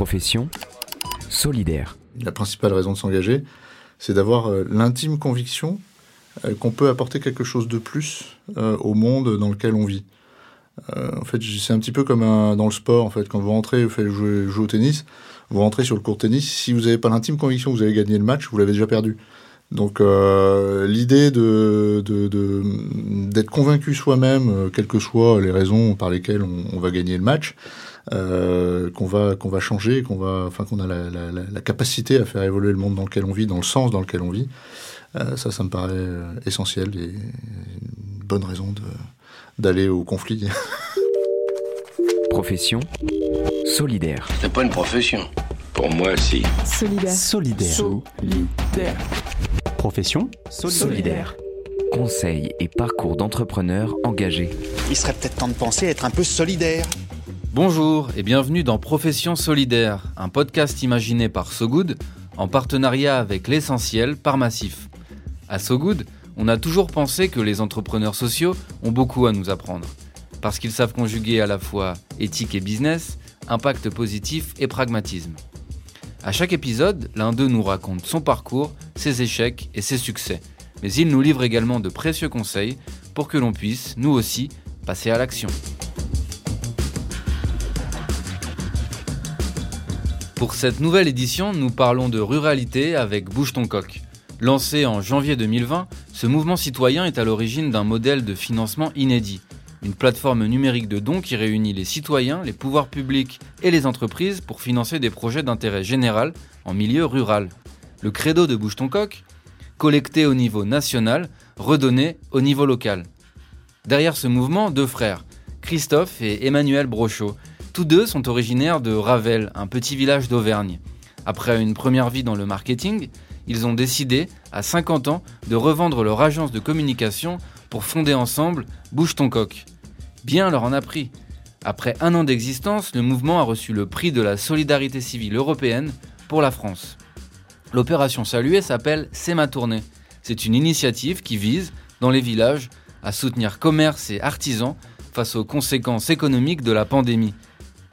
Profession solidaire. La principale raison de s'engager, c'est d'avoir euh, l'intime conviction euh, qu'on peut apporter quelque chose de plus euh, au monde dans lequel on vit. en fait, c'est un petit peu comme dans le sport. En fait, quand vous rentrez, vous faites jouer, au tennis, vous rentrez sur le court tennis. Si vous n'avez pas l'intime conviction que vous allez gagner le match, vous l'avez déjà perdu. Donc l'idée de, d'être convaincu soi-même, quelles que soient les raisons par lesquelles on va gagner le match, euh, qu'on va qu'on va changer, qu'on va, enfin qu'on a la, capacité à faire évoluer le monde dans lequel on vit, dans le sens dans lequel on vit. Euh, ça, ça me paraît euh, essentiel et une bonne raison d'aller au conflit. Profession solidaire. C'est pas une profession. Pour moi, si. Solidaire. Solidaire. Solidaire. Profession solidaire. Conseils et parcours d'entrepreneurs engagés. Il serait peut-être temps de penser à être un peu solidaire. Bonjour et bienvenue dans Profession Solidaire, un podcast imaginé par SoGood en partenariat avec l'essentiel par Massif. À SoGood, on a toujours pensé que les entrepreneurs sociaux ont beaucoup à nous apprendre, parce qu'ils savent conjuguer à la fois éthique et business, impact positif et pragmatisme. À chaque épisode, l'un d'eux nous raconte son parcours, ses échecs et ses succès, mais il nous livre également de précieux conseils pour que l'on puisse, nous aussi, passer à l'action. Pour cette nouvelle édition, nous parlons de ruralité avec Bouge ton coq. Lancé en janvier 2020, ce mouvement citoyen est à l'origine d'un modèle de financement inédit. Une plateforme numérique de dons qui réunit les citoyens, les pouvoirs publics et les entreprises pour financer des projets d'intérêt général en milieu rural. Le credo de Bouge ton coq Collecter au niveau national, redonner au niveau local. Derrière ce mouvement, deux frères, Christophe et Emmanuel Brochot, tous deux sont originaires de Ravel, un petit village d'Auvergne. Après une première vie dans le marketing, ils ont décidé, à 50 ans, de revendre leur agence de communication pour fonder ensemble Bouge ton coq. Bien leur en a pris. Après un an d'existence, le mouvement a reçu le prix de la solidarité civile européenne pour la France. L'opération saluée s'appelle C'est ma tournée. C'est une initiative qui vise, dans les villages, à soutenir commerce et artisans face aux conséquences économiques de la pandémie.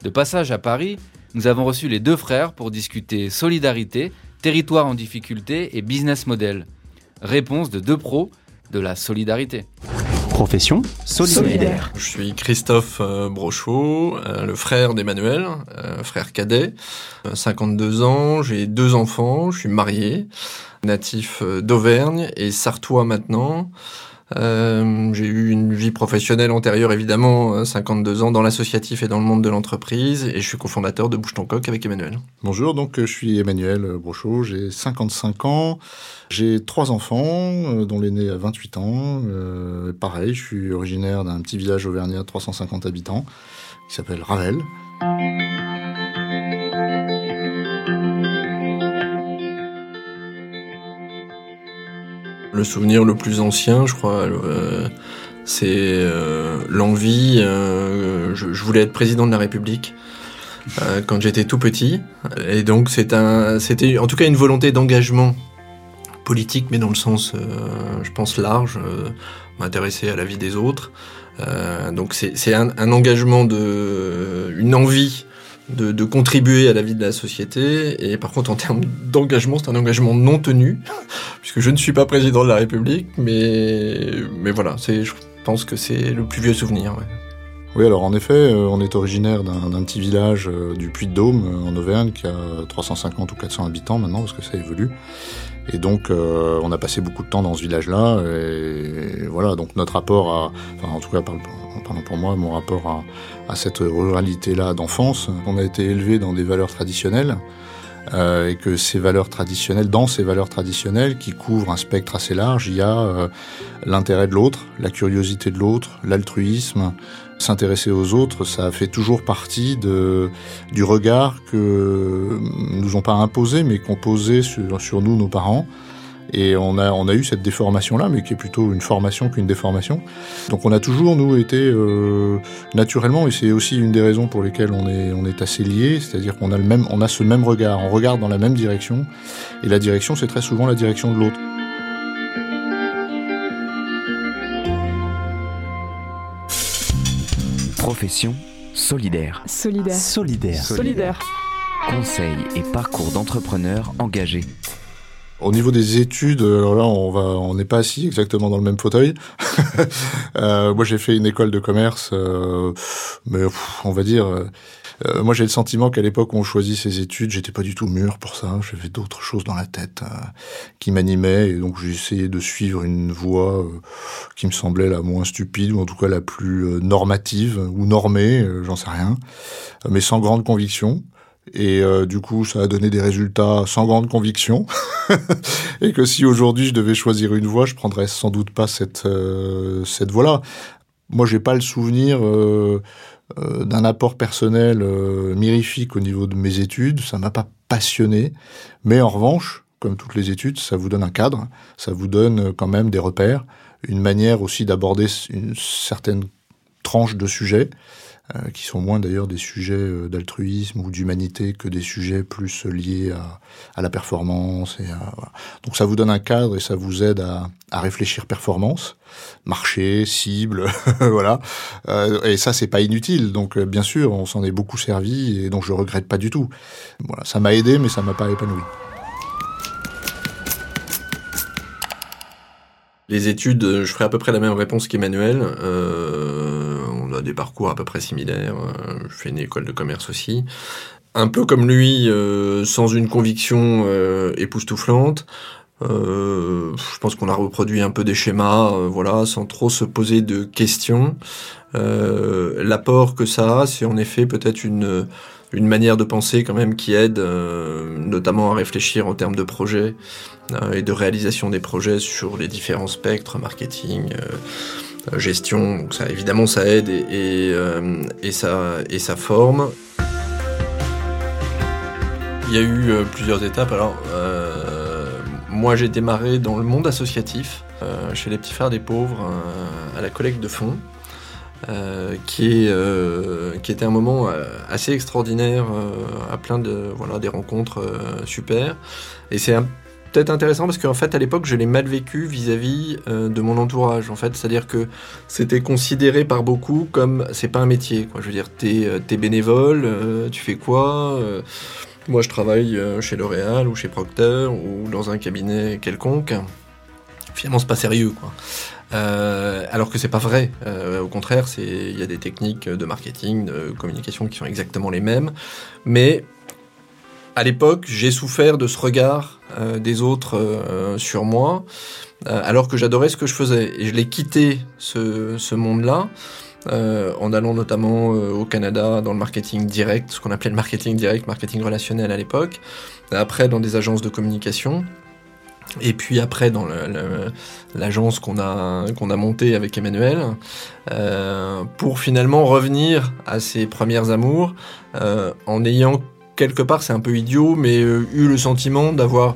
De passage à Paris, nous avons reçu les deux frères pour discuter solidarité, territoire en difficulté et business model. Réponse de deux pros de la solidarité. Profession solidaire. Je suis Christophe euh, Brochot, euh, le frère d'Emmanuel, euh, frère cadet, 52 ans, j'ai deux enfants, je suis marié, natif d'Auvergne et sartois maintenant. Euh, j'ai eu une vie professionnelle antérieure, évidemment, 52 euh, ans dans l'associatif et dans le monde de l'entreprise, et je suis cofondateur de Bouche ton coq avec Emmanuel. Bonjour, donc euh, je suis Emmanuel Brochot, j'ai 55 ans, j'ai trois enfants, dont l'aîné a 28 ans. pareil, je suis originaire d'un petit village auvergnat de 350 habitants, qui s'appelle Ravel. Le souvenir le plus ancien, je crois, euh, c'est euh, l'envie. Euh, je, voulais être président de la République quand j'étais tout petit, et donc c'était en tout cas une volonté d'engagement politique, mais dans le sens, je pense large, m'intéresser à la vie des autres. donc c'est un, engagement de, une envie de, contribuer à la vie de la société. Et par contre, en termes d'engagement, c'est un engagement non tenu, puisque je ne suis pas président de la République, mais, mais voilà, je pense que c'est le plus vieux souvenir. Oui, alors en effet, euh, on est originaire d'un petit village euh, du Puy-de-Dôme, euh, en Auvergne, qui a 350 ou 400 habitants maintenant, parce que ça évolue. Et donc, on a passé beaucoup de temps dans ce village-là. Et voilà, donc notre rapport à, enfin, en tout cas, parlant pour moi, mon rapport à, à cette ruralité-là d'enfance. On a été élevé dans des valeurs traditionnelles. Euh, et que ces valeurs traditionnelles, dans ces valeurs traditionnelles qui couvrent un spectre assez large, il y a euh, l'intérêt de l'autre, la curiosité de l'autre, l'altruisme, s'intéresser aux autres, ça fait toujours partie de, du regard que nous ont pas imposé, mais qu'ont posé sur, sur nous nos parents. Et on a, on a eu cette déformation-là, mais qui est plutôt une formation qu'une déformation. Donc on a toujours, nous, été euh, naturellement, et c'est aussi une des raisons pour lesquelles on est, on est assez liés, c'est-à-dire qu'on a, le même, on a ce même regard, on regarde dans la même direction, et la direction, c'est très souvent la direction de l'autre. Profession solidaire. Solidaire. Solidaire. Solidaire. Conseils et parcours d'entrepreneurs engagés. Au niveau des études, alors là, on va, on n'est pas assis exactement dans le même fauteuil. euh, moi, j'ai fait une école de commerce, euh, mais on va dire, euh, moi, j'ai le sentiment qu'à l'époque où on choisit ses études, j'étais pas du tout mûr pour ça. J'avais d'autres choses dans la tête euh, qui m'animaient, et donc j'ai essayé de suivre une voie euh, qui me semblait la moins stupide, ou en tout cas la plus euh, normative ou normée, euh, j'en sais rien, mais sans grande conviction. Et euh, du coup, ça a donné des résultats sans grande conviction. et que si aujourd'hui je devais choisir une voie, je prendrais sans doute pas cette euh, cette voie-là. Moi, j'ai pas le souvenir euh, d'un apport personnel mirifique au niveau de mes études. Ça m'a pas passionné, mais en revanche, comme toutes les études, ça vous donne un cadre, ça vous donne quand même des repères, une manière aussi d'aborder une certaine tranche de sujets euh, qui sont moins d'ailleurs des sujets euh, d'altruisme ou d'humanité que des sujets plus liés à, la performance. Et. Donc ça vous donne un cadre et ça vous aide à, réfléchir performance, marché, cible, voilà. Euh, et ça c'est pas inutile. Donc bien sûr on s'en est beaucoup servi et donc je regrette pas du tout. Voilà, ça m'a aidé mais ça m'a pas épanoui. Les études, je ferai à peu près la même réponse qu'Emmanuel. A des parcours à peu près similaires. Euh, Je fais une école de commerce aussi. Un peu comme lui, euh, sans une conviction euh, époustouflante. Je pense qu'on a reproduit un peu des schémas, voilà, sans trop se poser de questions. L'apport que ça a, c'est en effet peut-être une une manière de penser quand même qui aide, notamment à réfléchir en termes de projets euh, et de réalisation des projets sur les différents spectres, marketing, gestion. Donc ça, évidemment, ça aide euh, et ça forme. Il y a eu euh, plusieurs étapes. Alors, euh, moi, j'ai démarré dans le monde associatif, euh, chez les petits frères des pauvres, euh, à la collecte de fonds. Euh, qui est euh, qui était un moment euh, assez extraordinaire euh, à plein de voilà des rencontres euh, super et c'est un- peut-être intéressant parce qu'en fait à l'époque je l'ai mal vécu vis-à-vis euh, de mon entourage en fait c'est à dire que c'était considéré par beaucoup comme c'est pas un métier quoi je veux dire t'es euh, bénévole euh, tu fais quoi moi je travaille chez L'Oréal ou chez Procter ou dans un cabinet quelconque finalement c'est pas sérieux quoi alors que c'est pas vrai. Au contraire, il y a des techniques de marketing, de communication qui sont exactement les mêmes. Mais à l'époque, j'ai souffert de ce regard euh, des autres euh, sur moi, euh, alors que j'adorais ce que je faisais. Et je l'ai quitté ce, monde-là. en allant notamment au Canada dans le marketing direct, ce qu'on appelait le marketing direct, marketing relationnel à l'époque, après dans des agences de communication, et puis après dans l'agence qu'on a qu'on a montée avec Emmanuel, pour finalement revenir à ses premières amours, en ayant quelque part, c'est un peu idiot, mais euh, eu le sentiment d'avoir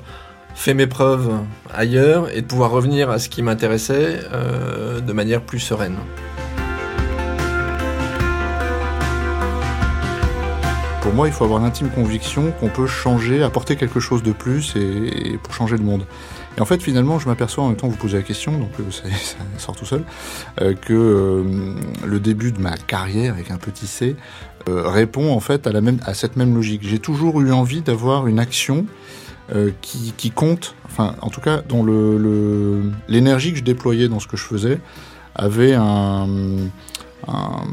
fait mes preuves ailleurs et de pouvoir revenir à ce qui m'intéressait euh, de manière plus sereine. Pour moi, il faut avoir l'intime conviction qu'on peut changer, apporter quelque chose de plus et, pour changer le monde. Et en fait, finalement, je m'aperçois en même temps, vous posez la question, donc euh, ça, sort tout seul, que le début de ma carrière avec un petit C euh, répond en fait à, la même, à cette même logique. J'ai toujours eu envie d'avoir une action euh, qui, qui compte, enfin, en tout cas, dont le- le- l'énergie que je déployais dans ce que je faisais avait un, un-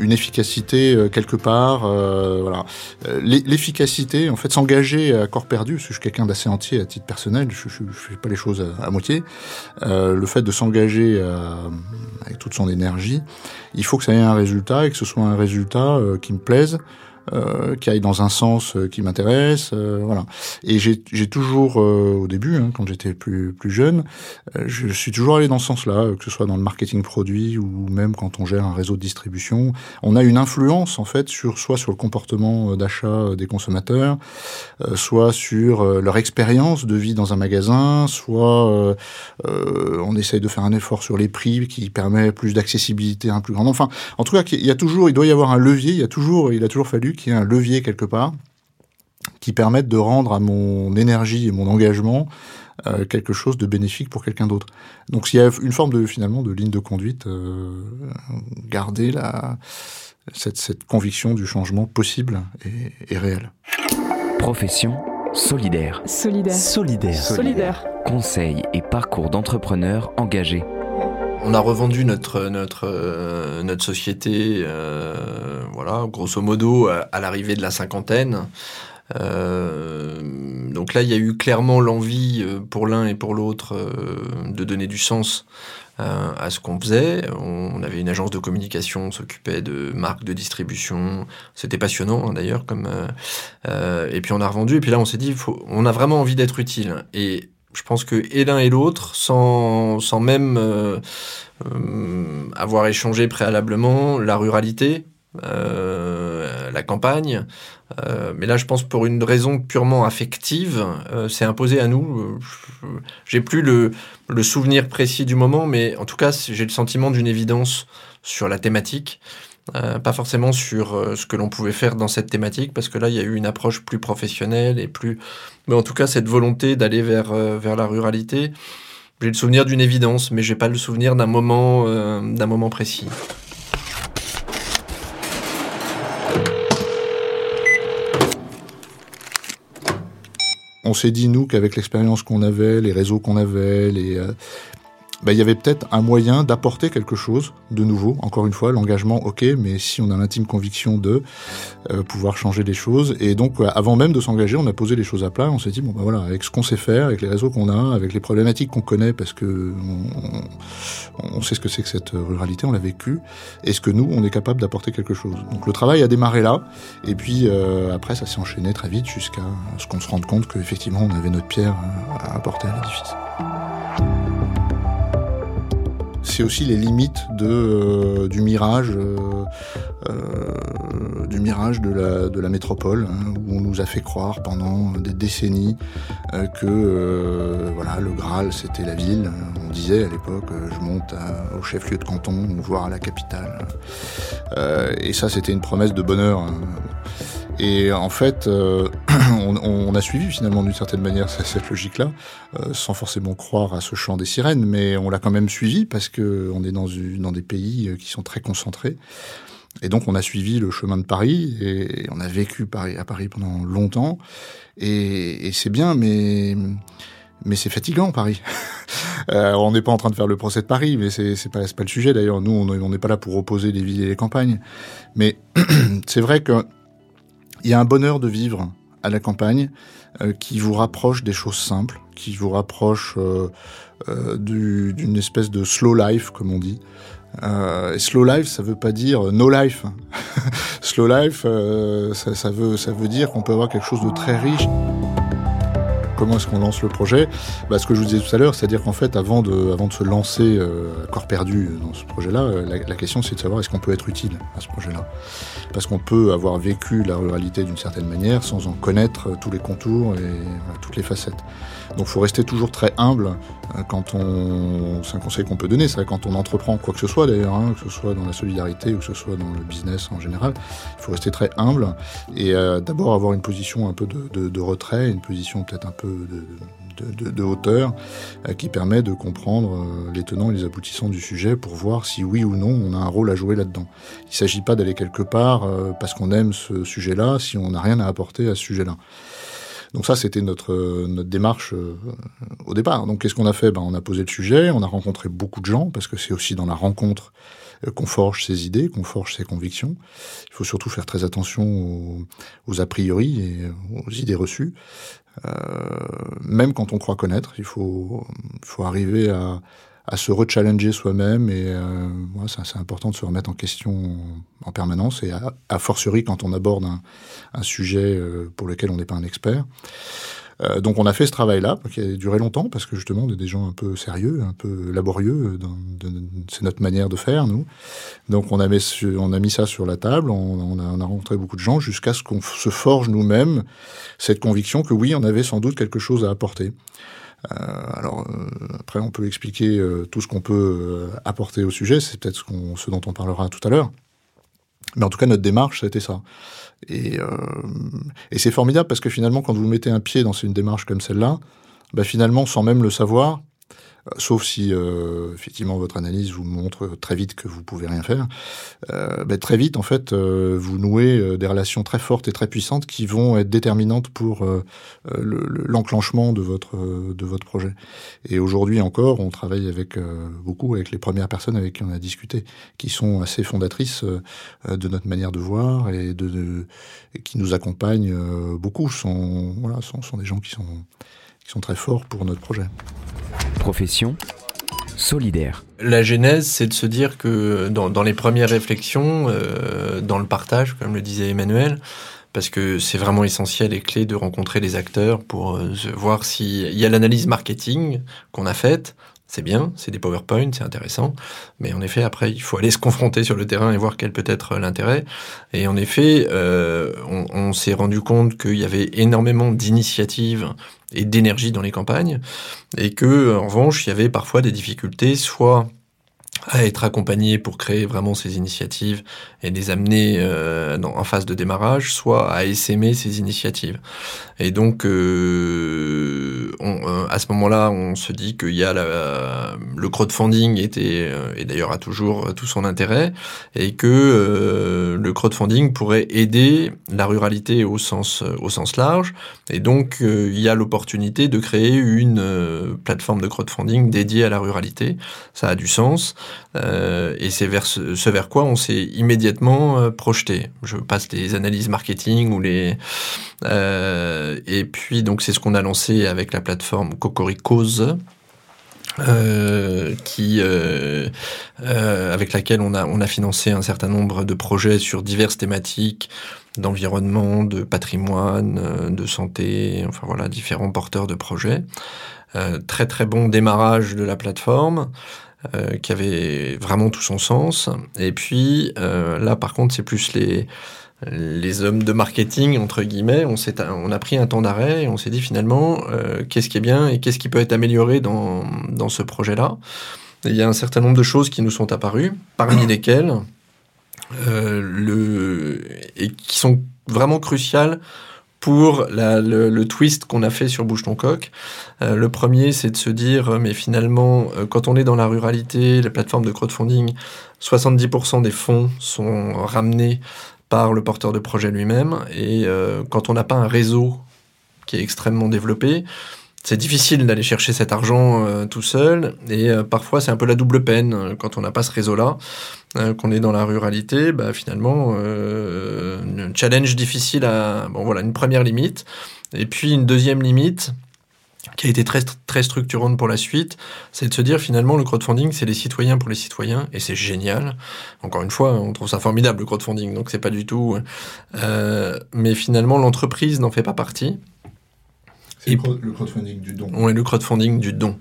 une efficacité euh, quelque part. euh, voilà. Euh, l'e- L'efficacité, en fait, s'engager à corps perdu, parce que je suis quelqu'un d'assez entier à titre personnel, je, je fais pas les choses à, à moitié. Euh, le fait de s'engager avec toute son énergie, il faut que ça ait un résultat et que ce soit un résultat qui me plaise. Euh, qui aille dans un sens euh, qui m'intéresse, euh, voilà. Et j'ai toujours, euh, au début, hein, quand j'étais plus plus jeune, je suis toujours allé dans ce sens-là, que ce soit dans le marketing produit ou même quand on gère un réseau de distribution. On a une influence en fait sur soit sur le comportement d'achat des consommateurs, soit sur leur expérience de vie dans un magasin, soit on essaye de faire un effort sur les prix qui permet plus d'accessibilité à un plus grand. Enfin, en tout cas, il y a toujours, il doit y avoir un levier. Il y a toujours, il a toujours fallu qu'il y ait un levier quelque part qui permette de rendre à mon énergie et mon engagement euh, quelque chose de bénéfique pour quelqu'un d'autre. Donc, il y a une forme de finalement de ligne de conduite, euh, garder la cette, cette conviction du changement possible et, et réel. Profession solidaire. Solidaire. Solidaire. Solidaire. Conseils et parcours d'entrepreneurs engagés. On a revendu notre euh, société, euh, voilà, grosso modo à, l'arrivée de la cinquantaine. Euh, donc là, il y a eu clairement l'envie pour l'un et pour l'autre de donner du sens à ce qu'on faisait. On avait une agence de communication, on s'occupait de marques de distribution. C'était passionnant hein, d'ailleurs. Comme et puis on a revendu. Et puis là, on s'est dit, faut, on a vraiment envie d'être utile. Je pense que et l'un et l'autre, sans, sans même euh, euh, avoir échangé préalablement, la ruralité, euh, la campagne. Mais là, je pense pour une raison purement affective, c'est imposé à nous. J'ai plus le, le souvenir précis du moment, mais en tout cas, j'ai le sentiment d'une évidence sur la thématique. Euh, pas forcément sur euh, ce que l'on pouvait faire dans cette thématique, parce que là, il y a eu une approche plus professionnelle et plus. Mais en tout cas, cette volonté d'aller vers, euh, vers la ruralité, j'ai le souvenir d'une évidence, mais j'ai pas le souvenir d'un moment, moment précis. On s'est dit, nous, qu'avec l'expérience qu'on avait, les réseaux qu'on avait, les, bah, il y avait peut-être un moyen d'apporter quelque chose de nouveau. Encore une fois, l'engagement, ok, mais si on a l'intime conviction de euh, pouvoir changer les choses. Et donc, avant même de s'engager, on a posé les choses à plat. On s'est dit, bon, bah voilà, avec ce qu'on sait faire, avec les réseaux qu'on a, avec les problématiques qu'on connaît, parce que on, on sait ce que c'est que cette ruralité, on l'a vécu. Est-ce que nous, on est capable d'apporter quelque chose? Donc, le travail a démarré là. Et puis, euh, après, ça s'est enchaîné très vite jusqu'à ce qu'on se rende compte qu'effectivement, on avait notre pierre à apporter à l'édifice c'est aussi les limites euh, du mirage, euh, euh, du mirage de la, de la métropole, hein, où on nous a fait croire pendant des décennies que voilà le Graal c'était la ville. On disait à l'époque, je monte au chef-lieu de canton, voire à la capitale. Et ça, c'était une promesse de bonheur. hein. Et en fait, euh, on, on a suivi finalement d'une certaine manière cette logique-là, euh, sans forcément croire à ce chant des sirènes, mais on l'a quand même suivi parce que on est dans, une- dans des pays euh, qui sont très concentrés. Et donc on a suivi le chemin de Paris et on a vécu à Paris pendant longtemps. Et, et c'est bien, mais mais c'est fatigant Paris. Euh, on n'est pas en train de faire le procès de Paris, mais c'est c'est pas pas le sujet d'ailleurs. Nous on n'est pas là pour opposer les villes et les campagnes. Mais c'est vrai que il y a un bonheur de vivre à la campagne euh, qui vous rapproche des choses simples, qui vous rapproche euh, euh, du- d'une espèce de slow life, comme on dit. Et slow life, ça veut pas dire no life. slow life, ça veut, ça veut dire qu'on peut avoir quelque chose de très riche. Comment est-ce qu'on lance le projet bah, Ce que je vous disais tout à l'heure, c'est-à-dire qu'en fait, avant de, avant de se lancer euh, corps perdu dans ce projet-là, euh, la, question c'est de savoir est-ce qu'on peut être utile à ce projet-là. Parce qu'on peut avoir vécu la ruralité d'une certaine manière sans en connaître euh, tous les contours et toutes les facettes. Donc il faut rester toujours très humble euh, quand on... C'est un conseil qu'on peut donner, c'est quand on entreprend quoi que ce soit d'ailleurs, hein, que ce soit dans la solidarité ou que ce soit dans le business en général. Il faut rester très humble et euh, d'abord avoir une position un peu de, de, de retrait, une position peut-être un peu de, de, de, hauteur euh, qui permet de comprendre euh, les tenants et les aboutissants du sujet pour voir si oui ou non on a un rôle à jouer là-dedans. Il ne s'agit pas d'aller quelque part euh, parce qu'on aime ce sujet-là si on n'a rien à apporter à ce sujet-là. Donc ça, c'était notre, notre démarche euh, au départ. Donc qu'est-ce qu'on a fait? Ben, On a posé le sujet, on a rencontré beaucoup de gens, parce que c'est aussi dans la rencontre euh, qu'on forge ses idées, qu'on forge ses convictions. Il faut surtout faire très attention aux, a priori et aux idées reçues. Euh, même quand on croit connaître, il faut, faut arriver à, à se rechallenger soi-même et euh, ouais, c'est important de se remettre en question en permanence et à, à fortiori quand on aborde un, un sujet euh, pour lequel on n'est pas un expert. Euh, donc on a fait ce travail-là, qui a duré longtemps, parce que justement, on est des gens un peu sérieux, un peu laborieux, de- c'est notre manière de faire, nous. Donc on a mis, on a mis ça sur la table, on, on a, on a rencontré beaucoup de gens, jusqu'à ce qu'on se forge nous-mêmes cette conviction que oui, on avait sans doute quelque chose à apporter. Euh, alors euh, après, on peut expliquer euh, tout ce qu'on peut apporter au sujet, c'est peut-être ce, ce dont on parlera tout à l'heure. Mais en tout cas, notre démarche, c'était ça. Et, euh, et c'est formidable parce que finalement, quand vous mettez un pied dans une démarche comme celle-là, bah finalement, sans même le savoir, sauf si euh, effectivement votre analyse vous montre très vite que vous pouvez rien faire. Euh, très vite, en fait, euh, vous nouez euh, des relations très fortes et très puissantes qui vont être déterminantes pour euh, euh, le- le- l'enclenchement de votre de votre projet. Et aujourd'hui encore, on travaille avec beaucoup avec les premières personnes avec qui on a discuté, qui sont assez fondatrices euh, de notre manière de voir et qui nous accompagnent euh, beaucoup. Sont voilà, sont des gens qui sont qui sont très forts pour notre projet. Profession solidaire. La genèse, c'est de se dire que dans, dans les premières réflexions, euh, dans le partage, comme le disait Emmanuel, parce que c'est vraiment essentiel et clé de rencontrer les acteurs pour euh, voir s'il y a l'analyse marketing qu'on a faite. C'est bien, c'est des PowerPoint, c'est intéressant. Mais en effet, après, il faut aller se confronter sur le terrain et voir quel peut être l'intérêt. Et en effet, euh, on s'est rendu compte qu'il y avait énormément d'initiatives et d'énergie dans les campagnes et que en revanche il y avait parfois des difficultés soit à être accompagné pour créer vraiment ces initiatives et les amener euh, en phase de démarrage, soit à essaimer ces initiatives. Et donc, euh, on, euh, à ce moment-là, on se dit qu'il y a la- le crowdfunding était euh, et d'ailleurs a toujours tout son intérêt, et que euh, le crowdfunding pourrait aider la ruralité au sens au sens large. Et donc, euh, il y a l'opportunité de créer une euh, plateforme de crowdfunding dédiée à la ruralité. Ça a du sens. Euh, et c'est vers ce, vers quoi on s'est immédiatement euh, projeté. Je passe les analyses marketing ou les euh, et puis donc c'est ce qu'on a lancé avec la plateforme Cocoricose. Qui avec laquelle on a on a financé un certain nombre de projets sur diverses thématiques d'environnement, de patrimoine, de santé, enfin voilà différents porteurs de projets. Très très bon démarrage de la plateforme euh, qui avait vraiment tout son sens. Et puis euh, là, par contre, c'est plus les les hommes de marketing entre guillemets. On s'est on a pris un temps d'arrêt et on s'est dit finalement euh, qu'est-ce qui est bien et qu'est-ce qui peut être amélioré dans dans ce projet-là. Et Il y a un certain nombre de choses qui nous sont apparues, parmi lesquelles euh, le et qui sont vraiment cruciales pour le, twist qu'on a fait sur Bouge ton coq. Euh, le premier, c'est de se dire, euh, mais finalement, euh, quand on est dans la ruralité, les plateformes de crowdfunding, 70% des fonds sont ramenés par le porteur de projet lui-même. Et quand on n'a pas un réseau qui est extrêmement développé, c'est difficile d'aller chercher cet argent euh, tout seul. Et euh, parfois, c'est un peu la double peine euh, quand on n'a pas ce réseau-là, euh, qu'on est dans la ruralité. Bah, finalement, euh, un challenge difficile à. Bon, voilà, une première limite. Et puis une deuxième limite qui a été très, très structurante pour la suite, c'est de se dire finalement le crowdfunding c'est les citoyens pour les citoyens et c'est génial. Encore une fois, on trouve ça formidable le crowdfunding, donc c'est pas du tout. Mais finalement l'entreprise n'en fait pas partie. C'est le crowdfunding du don. On est le crowdfunding du don.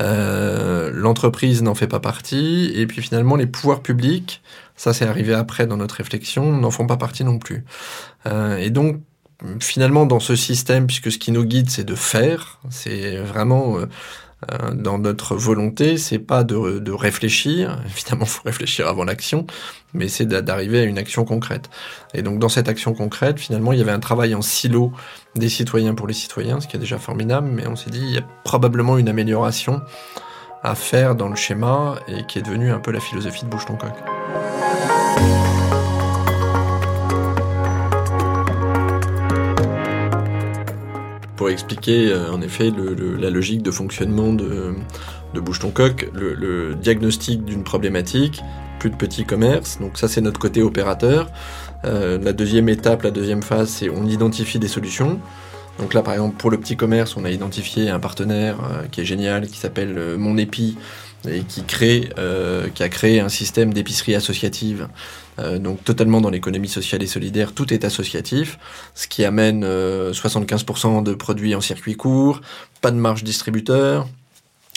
Euh, L'entreprise n'en fait pas partie, et puis finalement les pouvoirs publics, ça c'est arrivé après dans notre réflexion, n'en font pas partie non plus. Euh, et donc finalement dans ce système, puisque ce qui nous guide c'est de faire, c'est vraiment euh, dans notre volonté, c'est pas de, de réfléchir, évidemment faut réfléchir avant l'action, mais c'est d'arriver à une action concrète. Et donc dans cette action concrète, finalement il y avait un travail en silo des citoyens pour les citoyens, ce qui est déjà formidable, mais on s'est dit il y a probablement une amélioration à faire dans le schéma et qui est devenue un peu la philosophie de Bouge Expliquer euh, en effet la logique de fonctionnement de, de Bouge ton coq, le, diagnostic d'une problématique, plus de petits commerces, donc ça c'est notre côté opérateur. Euh, la deuxième étape, la deuxième phase, c'est on identifie des solutions. Donc là, par exemple, pour le petit commerce, on a identifié un partenaire euh, qui est génial, qui s'appelle Mon Épi, et euh, qui a créé un système d'épicerie associative. Euh, donc totalement dans l'économie sociale et solidaire, tout est associatif, ce qui amène 75% de produits en circuit court, pas de marge distributeur.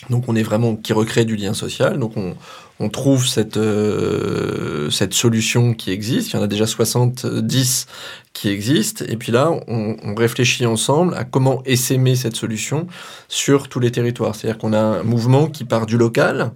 Donc on est vraiment qui recrée du lien social. Donc on, on trouve cette euh, cette solution qui existe. Il y en a déjà 70 qui existent. Et puis là, on, on réfléchit ensemble à comment essaimer cette solution sur tous les territoires. C'est-à-dire qu'on a un mouvement qui part du local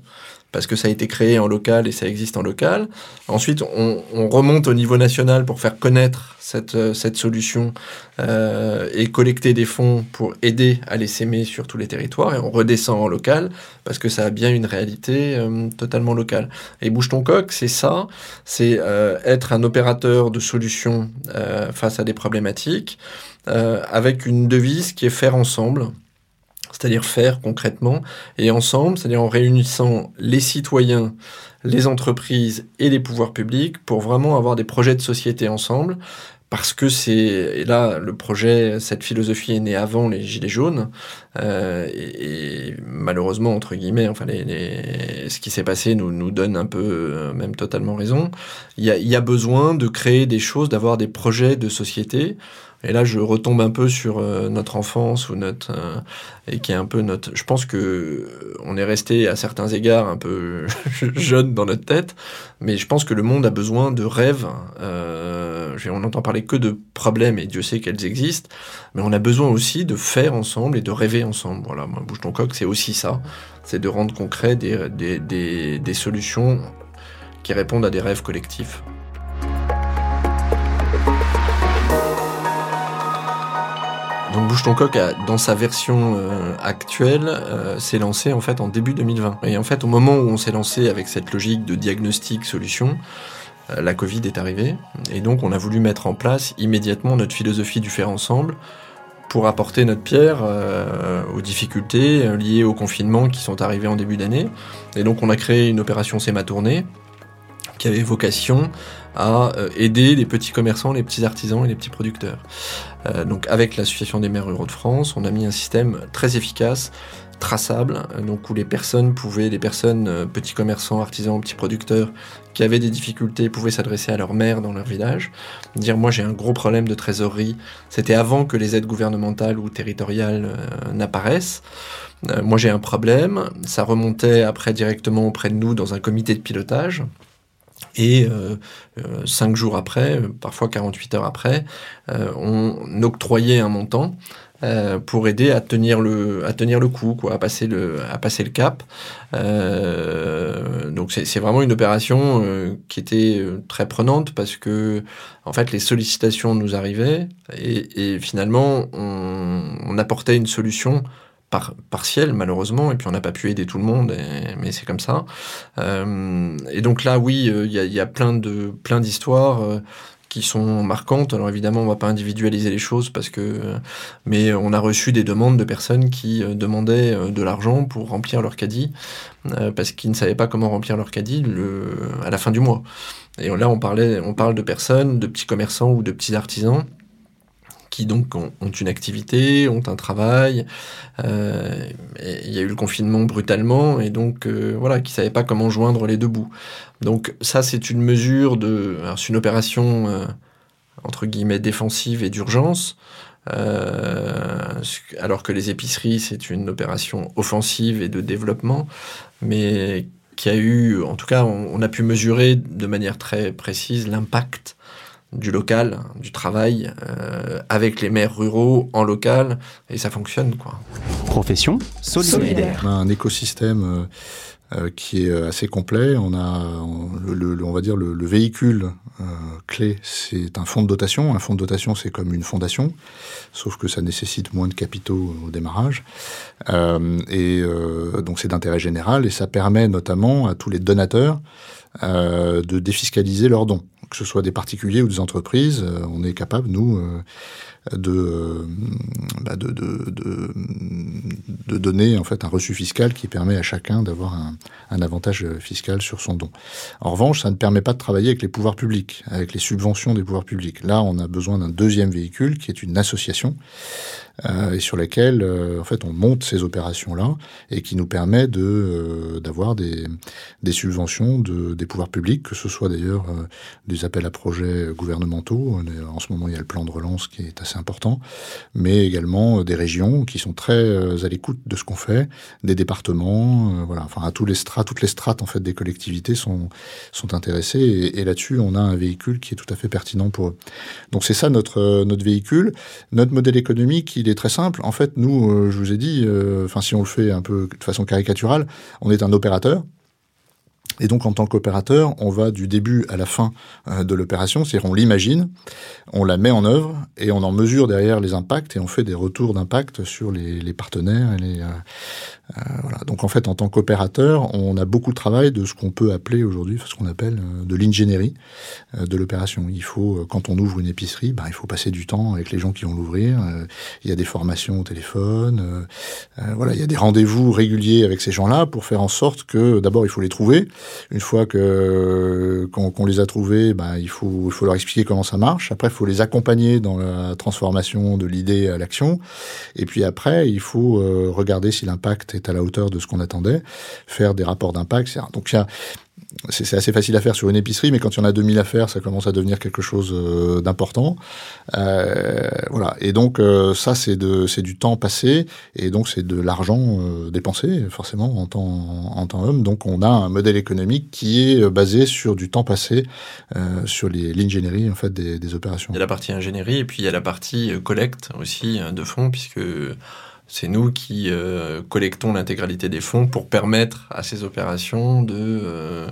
parce que ça a été créé en local et ça existe en local. Ensuite, on, on remonte au niveau national pour faire connaître cette, euh, cette solution euh, et collecter des fonds pour aider à les s'aimer sur tous les territoires. Et on redescend en local parce que ça a bien une réalité euh, totalement locale. Et Bouge ton coq, c'est ça, c'est euh, être un opérateur de solutions face à des problématiques avec une devise qui est faire ensemble c'est-à-dire faire concrètement et ensemble, c'est-à-dire en réunissant les citoyens, les entreprises et les pouvoirs publics pour vraiment avoir des projets de société ensemble. Parce que c'est là le projet, cette philosophie est née avant les gilets jaunes euh, et, malheureusement entre guillemets, enfin ce qui s'est passé nous donne un peu euh, même totalement raison. Il y a besoin de créer des choses, d'avoir des projets de société et là, je retombe un peu sur euh, notre enfance ou notre euh, et qui est un peu notre. Je pense que euh, on est resté à certains égards un peu jeune dans notre tête, mais je pense que le monde a besoin de rêves. On n'entend parler que de problèmes et Dieu sait qu'elles existent, mais on a besoin aussi de faire ensemble et de rêver ensemble. Voilà, moi, bouge ton coq, c'est aussi ça, c'est de rendre concret des, des solutions qui répondent à des rêves collectifs. Donc Bouge ton coq, dans sa version euh, actuelle, euh, s'est lancé en fait en début 2020. Et en fait, au moment où on s'est lancé avec cette logique de diagnostic solution, euh, la Covid est arrivée, et donc on a voulu mettre en place immédiatement notre philosophie du faire ensemble pour apporter notre pierre aux difficultés liées au confinement qui sont arrivées en début d'année. Et donc on a créé une opération SEMA tournée qui avait vocation à euh, aider les petits commerçants, les petits artisans et les petits producteurs. Euh, donc avec l'association des maires ruraux de France, on a mis un système très efficace, traçable, donc où les personnes pouvaient, les personnes, euh, petits commerçants, artisans, petits producteurs, qui avaient des difficultés, pouvaient s'adresser à leur maire dans leur village, dire moi j'ai un gros problème de trésorerie. C'était avant que les aides gouvernementales ou territoriales euh, n'apparaissent. Euh, moi j'ai un problème. Ça remontait après directement auprès de nous dans un comité de pilotage. Et euh, euh, cinq jours après, parfois 48 heures après, euh, on octroyait un montant euh, pour aider à tenir le à tenir le coup, quoi, à passer le à passer le cap. Euh, donc c'est vraiment une opération qui était très prenante parce que en fait les sollicitations nous arrivaient et, et finalement on, on apportait une solution par, partiel malheureusement et puis on n'a pas pu aider tout le monde mais c'est comme ça. Euh, et donc là oui il euh, y, a, y, a, plein de plein d'histoires euh, qui sont marquantes. Alors évidemment on va pas individualiser les choses parce que mais on a reçu des demandes de personnes qui demandaient de l'argent pour remplir leur caddie parce qu'ils ne savaient pas comment remplir leur caddie à la fin du mois. Et là on parlait on parle de personnes de petits commerçants ou de petits artisans qui donc ont, une activité, ont un travail. Euh, il y a eu le confinement brutalement et donc euh, voilà, qui savaient pas comment joindre les deux bouts. Donc ça, c'est une mesure de, c'est une opération euh, entre guillemets défensive et d'urgence. Euh, alors que les épiceries, c'est une opération offensive et de développement, mais qui a eu, en tout cas, on a pu mesurer de manière très précise l'impact du local, du travail, euh, avec les maires ruraux en local, et ça fonctionne. quoi. Profession solidaire. On a un écosystème euh, euh, qui est assez complet. On a, on, le, le, on va dire, le, le véhicule euh, clé, c'est un fonds de dotation. Un fonds de dotation, c'est comme une fondation, sauf que ça nécessite moins de capitaux au démarrage. Euh, et donc c'est d'intérêt général, et ça permet notamment à tous les donateurs de défiscaliser leurs dons que ce soit des particuliers ou des entreprises, euh, on est capable, nous, euh, de, bah de, donner en fait un reçu fiscal qui permet à chacun d'avoir un, avantage fiscal sur son don. En revanche, ça ne permet pas de travailler avec les pouvoirs publics, avec les subventions des pouvoirs publics. Là, on a besoin d'un deuxième véhicule qui est une association euh, et sur laquelle euh, en fait on monte ces opérations là et qui nous permet de euh, d'avoir des, des subventions de, des pouvoirs publics, que ce soit d'ailleurs euh, des appels à projets gouvernementaux. En ce moment, il y a le plan de relance qui est assez important, mais également des régions qui sont très à l'écoute de ce qu'on fait, des départements, voilà, enfin à tous les strates, toutes les strates en fait des collectivités sont sont intéressées et, et là-dessus on a un véhicule qui est tout à fait pertinent pour eux. Donc c'est ça notre notre véhicule, notre modèle économique, il est très simple. En fait, nous, euh, je vous ai dit, enfin euh, si on le fait un peu de façon caricaturale, on est un opérateur Et donc, en tant qu'opérateur, on va du début à la fin euh, de l'opération, c'est-à-dire on l'imagine, on la met en œuvre et on en mesure derrière les impacts et on fait des retours d'impact sur les, les, partenaires. Et les, euh. Donc, en fait, en tant qu'opérateur, on a beaucoup de travail de ce qu'on peut appeler aujourd'hui, ce qu'on appelle euh, de l'ingénierie euh, de l'opération. Il faut, quand on ouvre une épicerie, bah, il faut passer du temps avec les gens qui vont l'ouvrir. il y a des formations au téléphone. voilà, il y a des rendez-vous réguliers avec ces gens-là pour faire en sorte que, d'abord, il faut les trouver une fois que qu'on les a trouvés, bah, il faut il faut leur expliquer comment ça marche. Après, il faut les accompagner dans la transformation de l'idée à l'action. Et puis après, il faut regarder si l'impact est à la hauteur de ce qu'on attendait, faire des rapports d'impact. Donc c'est assez facile à faire sur une épicerie, mais quand il y en a 2000 à faire, ça commence à devenir quelque chose euh, d'important. Euh, voilà. Et donc euh, ça, c'est du temps passé, et donc c'est de l'argent dépensé, forcément en temps, en temps homme. Donc on a un modèle économique qui est basé sur du temps passé, sur l'ingénierie en fait des, des opérations. Il y a la partie ingénierie, et puis il y a la partie collecte aussi de fonds, puisque c'est nous qui euh, collectons l'intégralité des fonds pour permettre à ces opérations de euh,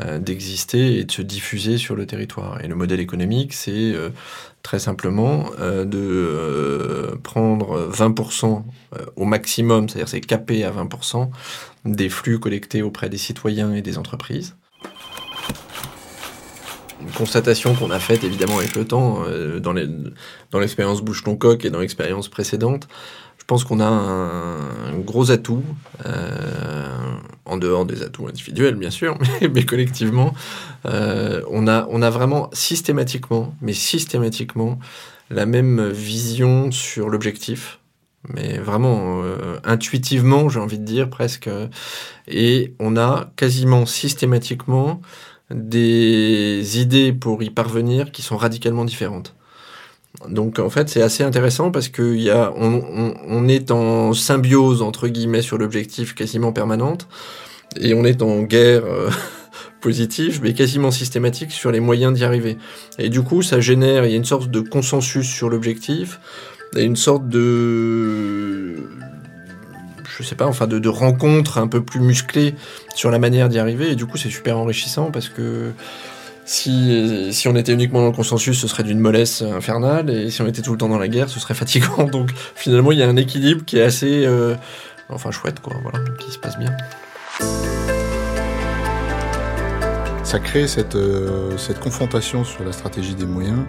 euh, d'exister et de se diffuser sur le territoire. Et le modèle économique, c'est très simplement de prendre 20% au maximum, c'est-à-dire c'est capé à 20% des flux collectés auprès des citoyens et des entreprises. Une constatation qu'on a faite évidemment avec le temps dans l'expérience dans Bouche ton coq et dans l'expérience précédente, pense qu'on a un, gros atout, euh, en dehors des atouts individuels bien sûr, mais, collectivement, euh, on, a, on a vraiment systématiquement, mais systématiquement, la même vision sur l'objectif, mais vraiment euh, intuitivement, j'ai envie de dire presque, et on a quasiment systématiquement des idées pour y parvenir qui sont radicalement différentes. Donc en fait c'est assez intéressant parce que y a, on, on, est en symbiose entre guillemets sur l'objectif quasiment permanente et on est en guerre euh, positive mais quasiment systématique sur les moyens d'y arriver. Et du coup ça génère, il y a une sorte de consensus sur l'objectif et une sorte de je sais pas, enfin de, de rencontre un peu plus musclée sur la manière d'y arriver et du coup c'est super enrichissant parce que si, si on était uniquement dans le consensus, ce serait d'une mollesse infernale, et si on était tout le temps dans la guerre, ce serait fatigant. Donc finalement, il y a un équilibre qui est assez, euh, enfin chouette, quoi, voilà, qui se passe bien. Ça crée cette, euh, confrontation sur la stratégie des moyens.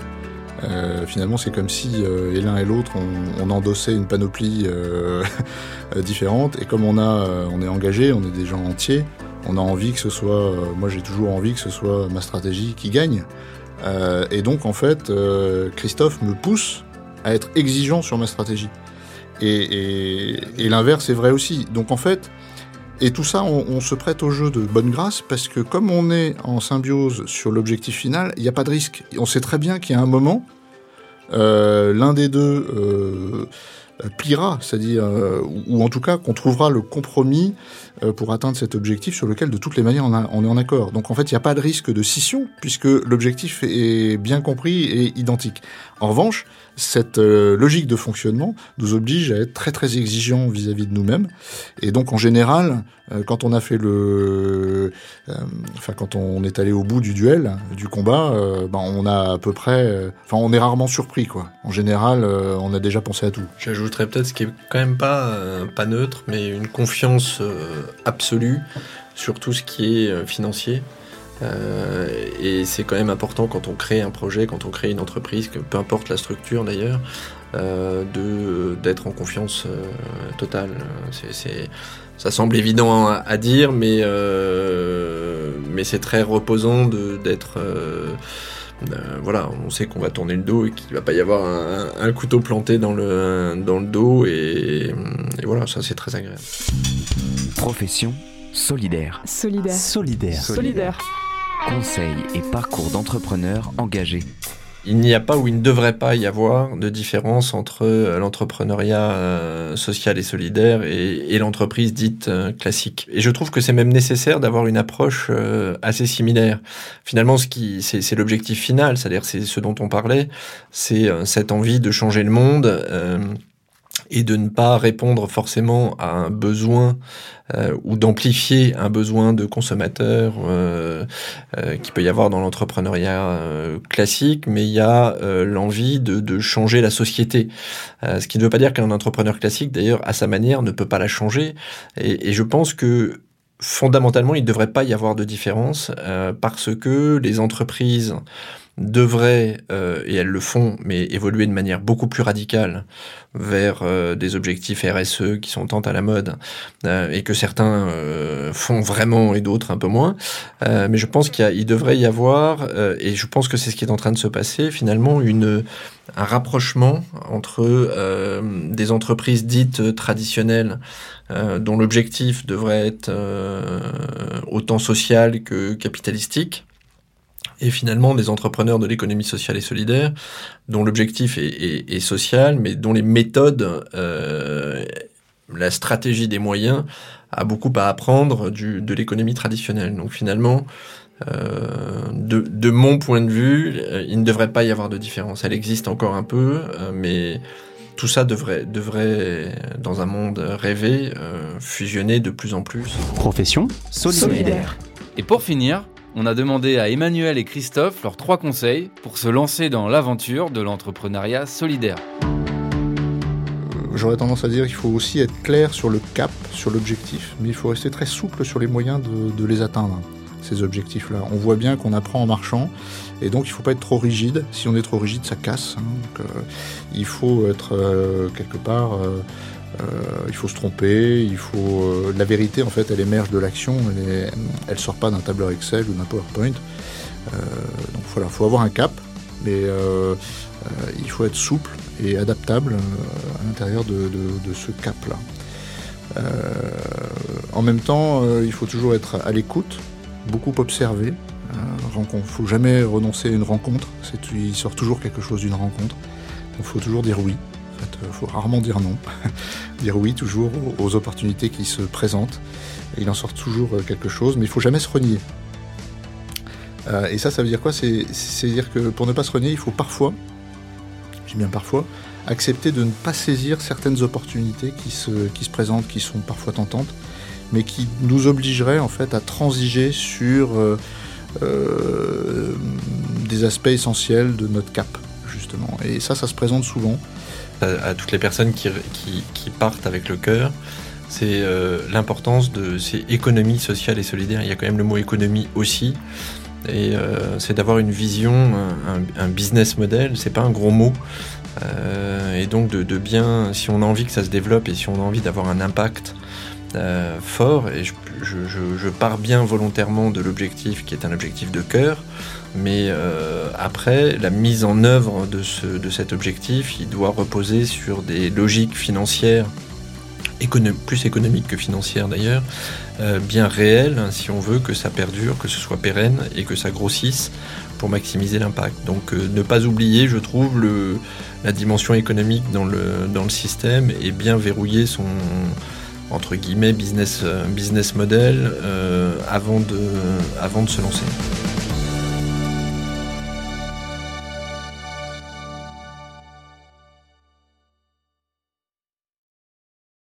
Euh, finalement, c'est comme si euh, l'un et l'autre on, on, endossait une panoplie euh, différente. Et comme on a, on est engagé, on est des gens entiers, on a envie que ce soit, euh, moi j'ai toujours envie que ce soit ma stratégie qui gagne. Euh, et donc en fait, euh, Christophe me pousse à être exigeant sur ma stratégie. Et, et, et l'inverse est vrai aussi. Donc en fait, et tout ça, on, on, se prête au jeu de bonne grâce parce que comme on est en symbiose sur l'objectif final, il n'y a pas de risque. On sait très bien qu'il y a un moment, euh, l'un des deux euh, pliera, c'est-à-dire, euh, ou en tout cas qu'on trouvera le compromis pour atteindre cet objectif sur lequel de toutes les manières on, a, on est en accord. Donc en fait, il n'y a pas de risque de scission puisque l'objectif est bien compris et identique. En revanche, cette euh, logique de fonctionnement nous oblige à être très très exigeants vis-à-vis de nous-mêmes. Et donc en général, euh, quand on a fait le, euh, enfin quand on est allé au bout du duel, du combat, euh, ben, on a à peu près, euh, enfin on est rarement surpris quoi. En général, on a déjà pensé à tout. J'ajouterais peut-être ce qui est quand même pas pas neutre, mais une confiance absolue sur tout ce qui est financier. Euh, et c'est quand même important quand on crée un projet, quand on crée une entreprise, que peu importe la structure d'ailleurs, euh, d'être en confiance euh, totale. Ça semble évident à, dire, mais euh, c'est très reposant d'être euh, voilà, on sait qu'on va tourner le dos et qu'il va pas y avoir un, un, couteau planté dans le dans le dos et, et voilà, ça c'est très agréable. Profession solidaire. Solidaire. Solidaire. Solidaire. Conseils et parcours d'entrepreneurs engagés. Il n'y a pas ou il ne devrait pas y avoir de différence entre l'entrepreneuriat euh, social et solidaire et, l'entreprise dite euh, classique. Et je trouve que c'est même nécessaire d'avoir une approche euh, assez similaire. Finalement, ce qui c'est l'objectif final, c'est-à-dire c'est ce dont on parlait, c'est cette envie de changer le monde et de ne pas répondre forcément à un besoin euh, ou d'amplifier un besoin de consommateur euh, euh, qui peut y avoir dans l'entrepreneuriat classique, mais il y a l'envie de, de, changer la société. ce qui ne veut pas dire qu'un entrepreneur classique, d'ailleurs, à sa manière, ne peut pas la changer. Et, et je pense que fondamentalement, il ne devrait pas y avoir de différence parce que les entreprises devraient, euh, et elles le font, mais évoluer de manière beaucoup plus radicale vers euh, des objectifs RSE qui sont tant à la mode, euh, et que certains font vraiment et d'autres un peu moins. mais je pense qu'il devrait y avoir, et je pense que c'est ce qui est en train de se passer, finalement, une, un rapprochement entre des entreprises dites traditionnelles, dont l'objectif devrait être autant social que capitalistique, et finalement des entrepreneurs de l'économie sociale et solidaire, dont l'objectif est, social, mais dont les méthodes, euh, la stratégie des moyens a beaucoup à apprendre du, de l'économie traditionnelle. Donc finalement, euh, de, de, mon point de vue, euh, il ne devrait pas y avoir de différence. Elle existe encore un peu, mais tout ça devrait, devrait, dans un monde rêvé, fusionner de plus en plus. Profession solidaire. Et pour finir, on a demandé à Emmanuel et Christophe leurs trois conseils pour se lancer dans l'aventure de l'entrepreneuriat solidaire. J'aurais tendance à dire qu'il faut aussi être clair sur le cap, sur l'objectif, mais il faut rester très souple sur les moyens de, les atteindre, ces objectifs-là. On voit bien qu'on apprend en marchant, et donc il ne faut pas être trop rigide. Si on est trop rigide, ça casse. Hein. euh, il faut être euh, quelque part... Euh, euh, il faut se tromper, il faut euh, la vérité en fait elle émerge de l'action, elle, elle sort pas d'un tableur Excel ou d'un PowerPoint. Euh, donc voilà, faut avoir un cap, mais il faut être souple et adaptable à l'intérieur de, ce cap-là. en même temps, il faut toujours être à l'écoute, beaucoup observer. Il ne faut jamais renoncer à une rencontre. Il sort toujours quelque chose d'une rencontre. Il faut toujours dire oui. Il faut rarement dire non. dire oui toujours aux opportunités qui se présentent. il en sort toujours euh, quelque chose, mais il faut jamais se renier. Euh, et ça, ça veut dire quoi? C'est dire que pour ne pas se renier, il faut parfois, j'ai bien parfois, accepter de ne pas saisir certaines opportunités qui se, présentent, qui sont parfois tentantes, mais qui nous obligeraient en fait à transiger sur euh, des aspects essentiels de notre cap, justement. Et ça, ça se présente souvent à, toutes les personnes qui, partent avec le cœur, c'est euh, l'importance de ces économies sociales et solidaires. Il y a quand même le mot économie aussi. Et euh, c'est d'avoir une vision, un, business model, c'est pas un gros mot. Euh, et donc de, bien, si on a envie que ça se développe et si on a envie d'avoir un impact fort, et je, pars bien volontairement de l'objectif qui est un objectif de cœur, mais euh, après, la mise en œuvre de, ce, de cet objectif, il doit reposer sur des logiques financières, plus économiques que financières d'ailleurs, euh, bien réelles, si on veut que ça perdure, que ce soit pérenne et que ça grossisse pour maximiser l'impact. Donc euh, ne pas oublier, je trouve, le, la dimension économique dans le, dans le système et bien verrouiller son entre guillemets business, business model de, avant de se lancer.